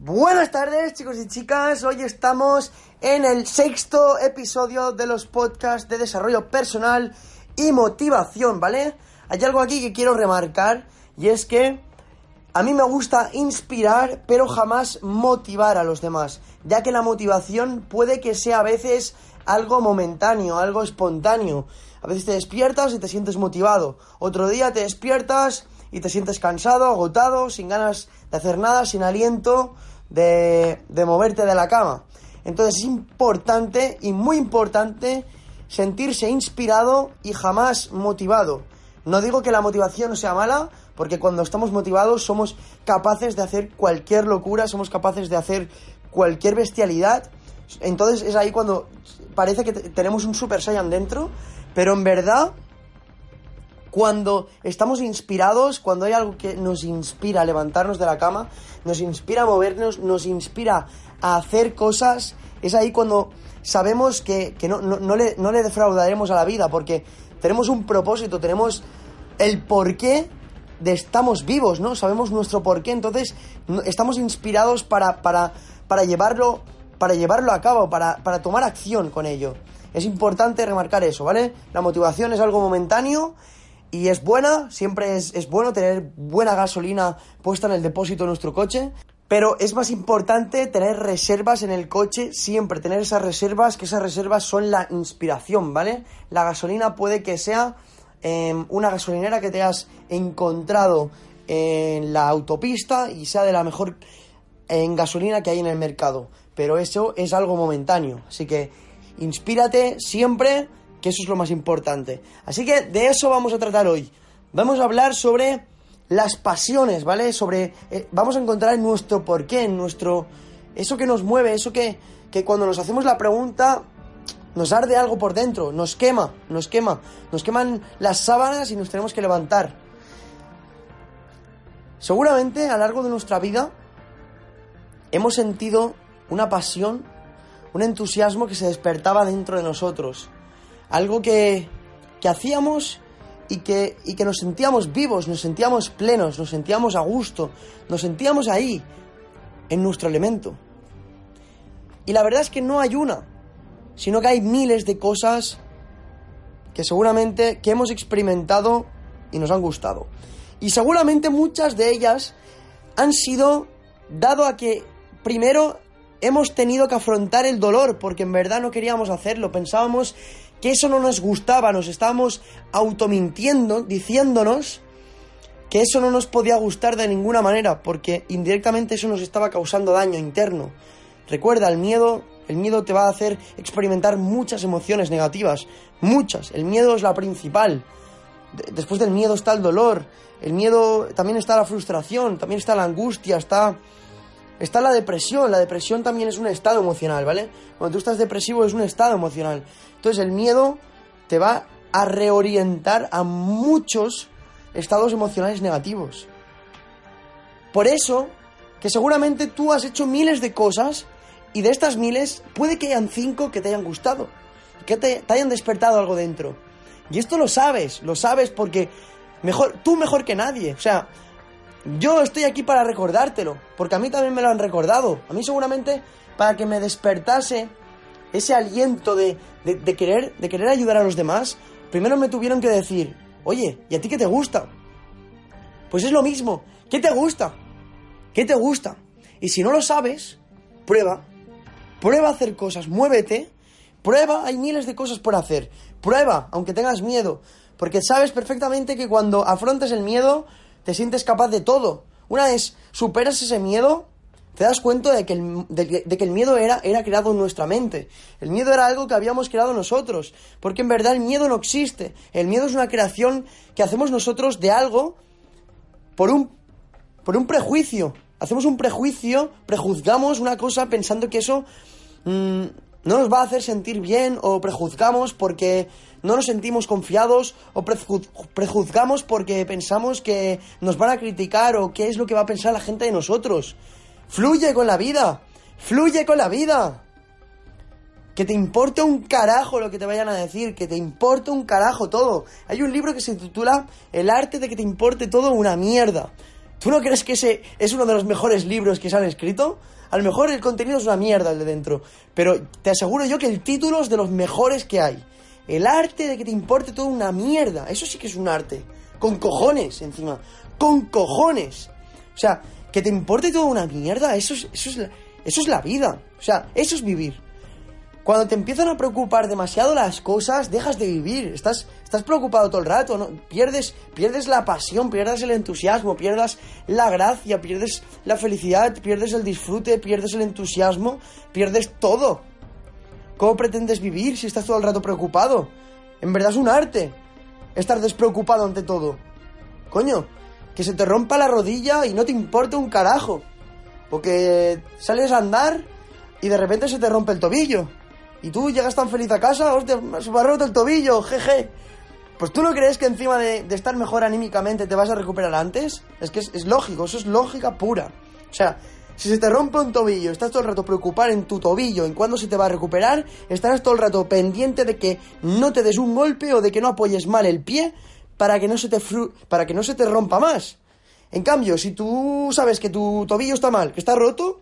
Buenas tardes chicos y chicas, hoy estamos en el sexto episodio de los podcasts de desarrollo personal y motivación, ¿vale? Hay algo aquí que quiero remarcar y es que a mí me gusta inspirar pero jamás motivar a los demás, ya que la motivación puede que sea a veces algo momentáneo, algo espontáneo. A veces te despiertas y te sientes motivado, otro día te despiertas y te sientes cansado, agotado, sin ganas de hacer nada, sin aliento de, de moverte de la cama. Entonces es importante y muy importante sentirse inspirado y jamás motivado. No digo que la motivación sea mala, porque cuando estamos motivados somos capaces de hacer cualquier locura, somos capaces de hacer cualquier bestialidad. Entonces es ahí cuando parece que tenemos un Super Saiyan dentro, pero en verdad cuando estamos inspirados, cuando hay algo que nos inspira a levantarnos de la cama, nos inspira a movernos, nos inspira a hacer cosas, es ahí cuando sabemos que, no, le, no le defraudaremos a la vida, porque tenemos un propósito, tenemos el porqué de estamos vivos, ¿no? Sabemos nuestro porqué, entonces estamos inspirados para, para, para, llevarlo, para llevarlo a cabo, para, para tomar acción con ello. Es importante remarcar eso, ¿vale? La motivación es algo momentáneo y es buena, siempre es, bueno tener buena gasolina puesta en el depósito de nuestro coche, pero es más importante tener reservas en el coche, siempre tener esas reservas, que esas reservas son la inspiración, ¿vale? La gasolina puede que sea em, una gasolinera que te has encontrado en la autopista y sea de la mejor en gasolina que hay en el mercado, pero eso es algo momentáneo, así que inspírate siempre que eso es lo más importante. Así que de eso vamos a tratar hoy. Vamos a hablar sobre las pasiones, ¿vale? Sobre. Eh, vamos a encontrar nuestro porqué, nuestro. Eso que nos mueve, eso que, que cuando nos hacemos la pregunta nos arde algo por dentro, nos quema, nos quema, nos queman las sábanas y nos tenemos que levantar. Seguramente a lo largo de nuestra vida hemos sentido una pasión, un entusiasmo que se despertaba dentro de nosotros algo que, que hacíamos y que, y que nos sentíamos vivos, nos sentíamos plenos, nos sentíamos a gusto, nos sentíamos ahí, en nuestro elemento. Y la verdad es que no hay una, sino que hay miles de cosas que seguramente que hemos experimentado y nos han gustado. Y seguramente muchas de ellas han sido dado a que primero hemos tenido que afrontar el dolor porque en verdad no queríamos hacerlo, pensábamos que eso no nos gustaba, nos estábamos automintiendo, diciéndonos que eso no nos podía gustar de ninguna manera, porque indirectamente eso nos estaba causando daño interno. Recuerda, el miedo, el miedo te va a hacer experimentar muchas emociones negativas, muchas. El miedo es la principal. Después del miedo está el dolor, el miedo también está la frustración, también está la angustia, está está la depresión. La depresión también es un estado emocional, ¿vale? Cuando tú estás depresivo es un estado emocional. Entonces el miedo te va a reorientar a muchos estados emocionales negativos. Por eso, que seguramente tú has hecho miles de cosas y de estas miles puede que hayan cinco que te hayan gustado, que te, hayan despertado algo dentro. Y esto lo sabes, lo sabes porque mejor, tú mejor que nadie. O sea, yo estoy aquí para recordártelo, porque a mí también me lo han recordado. A mí seguramente para que me despertase ese aliento de, querer, de querer ayudar a los demás, primero me tuvieron que decir, oye, ¿y a ti qué te gusta? Pues es lo mismo, ¿qué te gusta? ¿Qué te gusta? Y si no lo sabes, prueba, prueba a hacer cosas, muévete, prueba, hay miles de cosas por hacer, prueba, aunque tengas miedo, porque sabes perfectamente que cuando afrontes el miedo, te sientes capaz de todo. Una vez superas ese miedo, te das cuenta de que el, de, que el miedo era, era creado en nuestra mente. El miedo era algo que habíamos creado nosotros. Porque en verdad el miedo no existe. El miedo es una creación que hacemos nosotros de algo por un, por un prejuicio. Hacemos un prejuicio, prejuzgamos una cosa pensando que eso mm, no nos va a hacer sentir bien o prejuzgamos porque no nos sentimos confiados o prejuzgamos porque pensamos que nos van a criticar o qué es lo que va a pensar la gente de nosotros. Fluye con la vida. Fluye con la vida. Que te importe un carajo lo que te vayan a decir, que te importe un carajo todo. Hay un libro que se titula El arte de que te importe todo una mierda. ¿Tú no crees que ese es uno de los mejores libros que se han escrito? A lo mejor el contenido es una mierda el de dentro, pero te aseguro yo que el título es de los mejores que hay. El arte de que te importe todo una mierda, eso sí que es un arte. Con cojones, encima. Con cojones. O sea, que te importe todo una mierda, eso es, eso es, la, eso es la vida. O sea, eso es vivir. Cuando te empiezan a preocupar demasiado las cosas, dejas de vivir. Estás, estás preocupado todo el rato, ¿no? Pierdes, pierdes la pasión, pierdes el entusiasmo, pierdes la gracia, pierdes la felicidad, pierdes el disfrute, pierdes el entusiasmo, pierdes todo. ¿Cómo pretendes vivir si estás todo el rato preocupado? En verdad es un arte estar despreocupado ante todo. Coño, que se te rompa la rodilla y no te importa un carajo. O que sales a andar y de repente se te rompe el tobillo. Y tú llegas tan feliz a casa, hostia, se me ha roto el tobillo, jeje. Pues tú no crees que encima de, estar mejor anímicamente te vas a recuperar antes? Es que es, es, lógico, eso es lógica pura. O sea, si se te rompe un tobillo, estás todo el rato preocupado en tu tobillo, en cuándo se te va a recuperar, estarás todo el rato pendiente de que no te des un golpe o de que no apoyes mal el pie para que no se te, para que no se te rompa más. En cambio, si tú sabes que tu tobillo está mal, que está roto,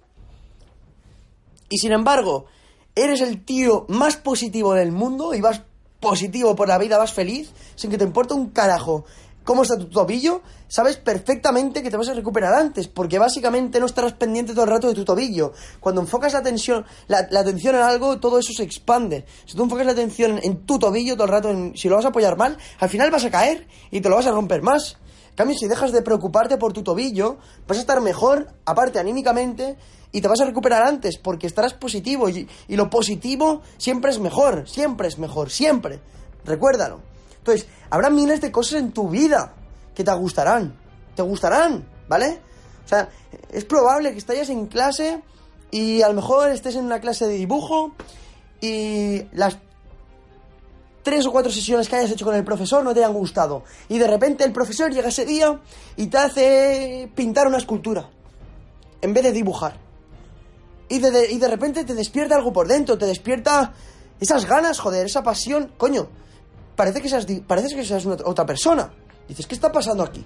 y sin embargo eres el tío más positivo del mundo y vas positivo por la vida, vas feliz, sin que te importe un carajo cómo está tu tobillo, sabes perfectamente que te vas a recuperar antes, porque básicamente no estarás pendiente todo el rato de tu tobillo. Cuando enfocas la atención, la, atención en algo, todo eso se expande. Si tú enfocas la atención en tu tobillo todo el rato, en, si lo vas a apoyar mal, al final vas a caer y te lo vas a romper más. En cambio, si dejas de preocuparte por tu tobillo, vas a estar mejor, aparte anímicamente, y te vas a recuperar antes porque estarás positivo y, lo positivo siempre es mejor, siempre es mejor, siempre. Recuérdalo. Entonces, habrá miles de cosas en tu vida que te gustarán, te gustarán, ¿vale? O sea, es probable que estés en clase y a lo mejor estés en una clase de dibujo y las tres o cuatro sesiones que hayas hecho con el profesor no te hayan gustado. Y de repente el profesor llega ese día y te hace pintar una escultura en vez de dibujar. Y de, y de repente te despierta algo por dentro, te despierta esas ganas, joder, esa pasión. Coño, parece que seas, parece que seas otra persona. Dices, ¿qué está pasando aquí?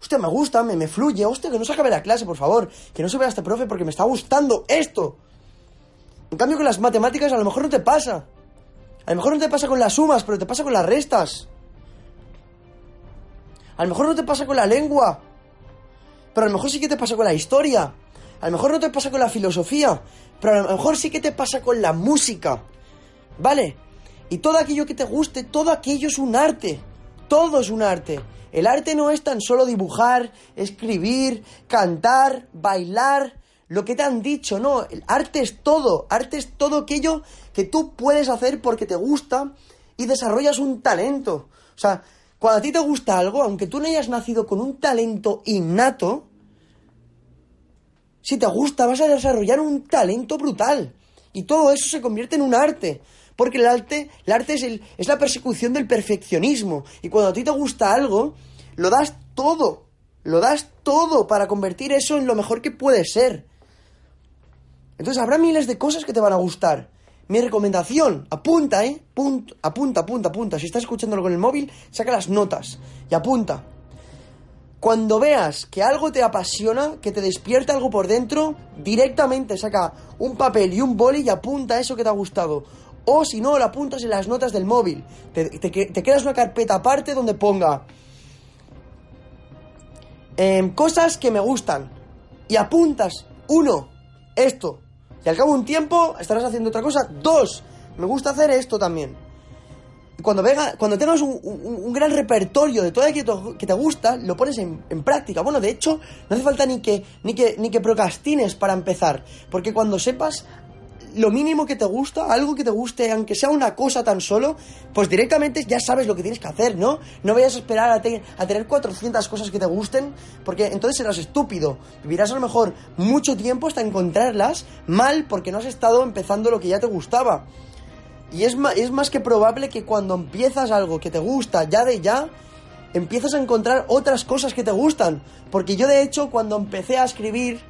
Hostia, me gusta, me, me fluye. Hostia, que no se acabe la clase, por favor. Que no se vea este profe porque me está gustando esto. En cambio, con las matemáticas a lo mejor no te pasa. A lo mejor no te pasa con las sumas, pero te pasa con las restas. A lo mejor no te pasa con la lengua. Pero a lo mejor sí que te pasa con la historia. A lo mejor no te pasa con la filosofía, pero a lo mejor sí que te pasa con la música. ¿Vale? Y todo aquello que te guste, todo aquello es un arte. Todo es un arte. El arte no es tan solo dibujar, escribir, cantar, bailar, lo que te han dicho, no. El arte es todo. Arte es todo aquello que tú puedes hacer porque te gusta y desarrollas un talento. O sea, cuando a ti te gusta algo, aunque tú no hayas nacido con un talento innato, si te gusta, vas a desarrollar un talento brutal. Y todo eso se convierte en un arte. Porque el arte, el arte es, el, es la persecución del perfeccionismo. Y cuando a ti te gusta algo, lo das todo. Lo das todo para convertir eso en lo mejor que puede ser. Entonces habrá miles de cosas que te van a gustar. Mi recomendación, apunta, ¿eh? apunta, apunta, apunta. Si estás escuchándolo con el móvil, saca las notas y apunta. Cuando veas que algo te apasiona, que te despierta algo por dentro, directamente saca un papel y un boli y apunta eso que te ha gustado. O si no, lo apuntas en las notas del móvil. Te, te, quedas una carpeta aparte donde ponga em, cosas que me gustan. Y apuntas, uno, esto. Y al cabo de un tiempo estarás haciendo otra cosa. Dos, me gusta hacer esto también cuando, venga, cuando tengas un, gran repertorio de todo aquello que te gusta, lo pones en, práctica. Bueno, de hecho, no hace falta ni que, ni, que, ni que procrastines para empezar. Porque cuando sepas lo mínimo que te gusta, algo que te guste, aunque sea una cosa tan solo, pues directamente ya sabes lo que tienes que hacer, ¿no? No vayas a esperar a, a, tener 400 cosas que te gusten, porque entonces serás estúpido. Vivirás a lo mejor mucho tiempo hasta encontrarlas mal porque no has estado empezando lo que ya te gustaba. Y es es más que probable que cuando empiezas algo que te gusta ya de ya, empiezas a encontrar otras cosas que te gustan. Porque yo de hecho cuando empecé a escribir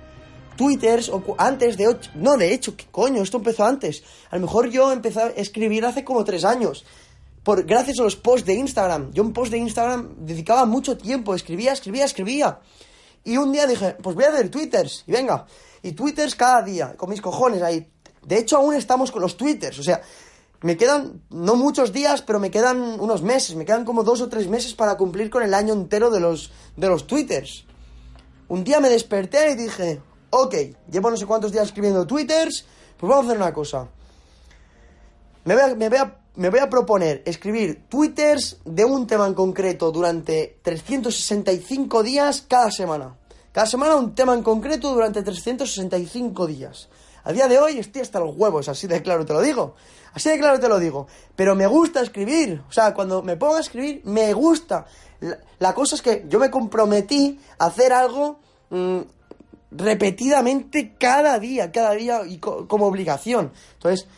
twitters, o antes de... No, de hecho, ¿qué coño? Esto empezó antes. A lo mejor yo empecé a escribir hace como tres años. Por, gracias a los posts de Instagram. Yo un post de Instagram dedicaba mucho tiempo, escribía, escribía, escribía. Y un día dije, pues voy a hacer twitters, y venga, y twitters cada día, con mis cojones ahí. De hecho, aún estamos con los twitters, o sea, me quedan no muchos días, pero me quedan unos meses, me quedan como dos o tres meses para cumplir con el año entero de los, de los twitters. Un día me desperté y dije, ok, llevo no sé cuántos días escribiendo twitters, pues vamos a hacer una cosa. Me voy a, me voy a, me voy a proponer escribir twitters de un tema en concreto durante 365 días cada semana. Cada semana un tema en concreto durante 365 días. A día de hoy estoy hasta los huevos, así de claro te lo digo. Así de claro te lo digo. Pero me gusta escribir. O sea, cuando me pongo a escribir, me gusta. La, cosa es que yo me comprometí a hacer algo mm, repetidamente cada día, cada día y como obligación. Entonces,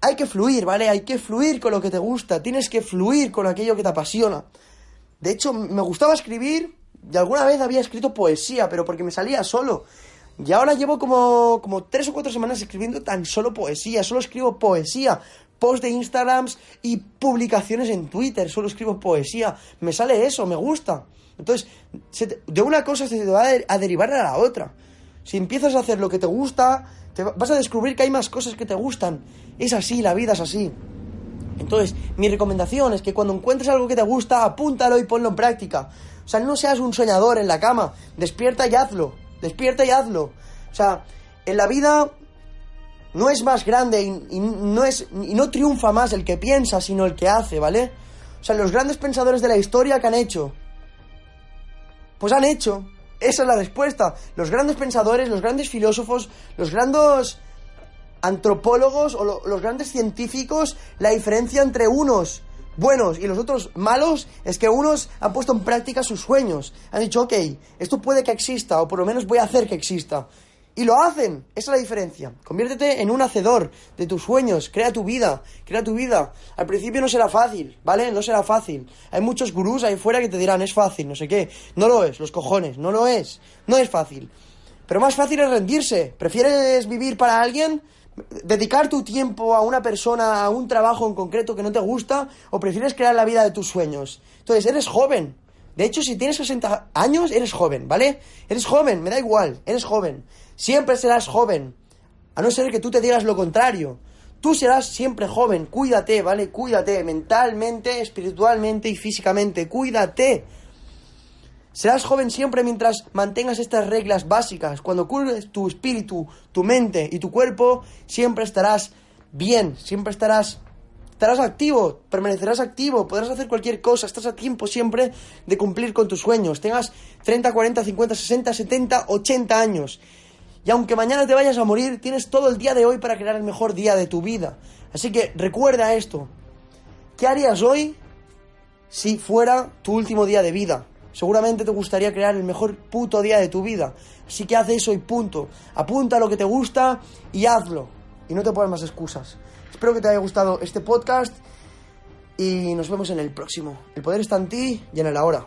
hay que fluir, ¿vale? Hay que fluir con lo que te gusta. Tienes que fluir con aquello que te apasiona. De hecho, me gustaba escribir. Y alguna vez había escrito poesía, pero porque me salía solo. Y ahora llevo como, como tres o cuatro semanas escribiendo tan solo poesía, solo escribo poesía, post de Instagrams y publicaciones en Twitter, solo escribo poesía, me sale eso, me gusta. Entonces, de una cosa se te va a, derivar a la otra. Si empiezas a hacer lo que te gusta, te vas a descubrir que hay más cosas que te gustan. Es así, la vida es así. Entonces, mi recomendación es que cuando encuentres algo que te gusta, apúntalo y ponlo en práctica. O sea, no seas un soñador en la cama, despierta y hazlo. Despierta y hazlo. O sea, en la vida no es más grande y, no es y no triunfa más el que piensa, sino el que hace, ¿vale? O sea, los grandes pensadores de la historia que han hecho, pues han hecho. Esa es la respuesta. Los grandes pensadores, los grandes filósofos, los grandes antropólogos o los grandes científicos, la diferencia entre unos buenos y los otros malos es que unos han puesto en práctica sus sueños. Han dicho, ok, esto puede que exista, o por lo menos voy a hacer que exista. Y lo hacen, esa es la diferencia. Conviértete en un hacedor de tus sueños, crea tu vida, crea tu vida. Al principio no será fácil, ¿vale? No será fácil. Hay muchos gurús ahí fuera que te dirán, es fácil, no sé qué. No lo es, los cojones, no lo es. No es fácil. Pero más fácil es rendirse. ¿Prefieres vivir para alguien? Dedicar tu tiempo a una persona, a un trabajo en concreto que no te gusta, o prefieres crear la vida de tus sueños. Entonces, eres joven. De hecho, si tienes 60 años, eres joven, ¿vale? Eres joven, me da igual, eres joven. Siempre serás joven. A no ser que tú te digas lo contrario. Tú serás siempre joven, cuídate, ¿vale? Cuídate mentalmente, espiritualmente y físicamente. Cuídate. Serás joven siempre mientras mantengas estas reglas básicas. Cuando cures tu espíritu, tu mente y tu cuerpo, siempre estarás bien, siempre estarás estarás activo, permanecerás activo, podrás hacer cualquier cosa, estás a tiempo siempre de cumplir con tus sueños. Tengas 30, 40, 50, 60, 70, 80 años. Y aunque mañana te vayas a morir, tienes todo el día de hoy para crear el mejor día de tu vida. Así que recuerda esto. ¿Qué harías hoy si fuera tu último día de vida? Seguramente te gustaría crear el mejor puto día de tu vida. Así que haz eso y punto. Apunta lo que te gusta y hazlo. Y no te pongas más excusas. Espero que te haya gustado este podcast y nos vemos en el próximo. El poder está en ti y en el ahora.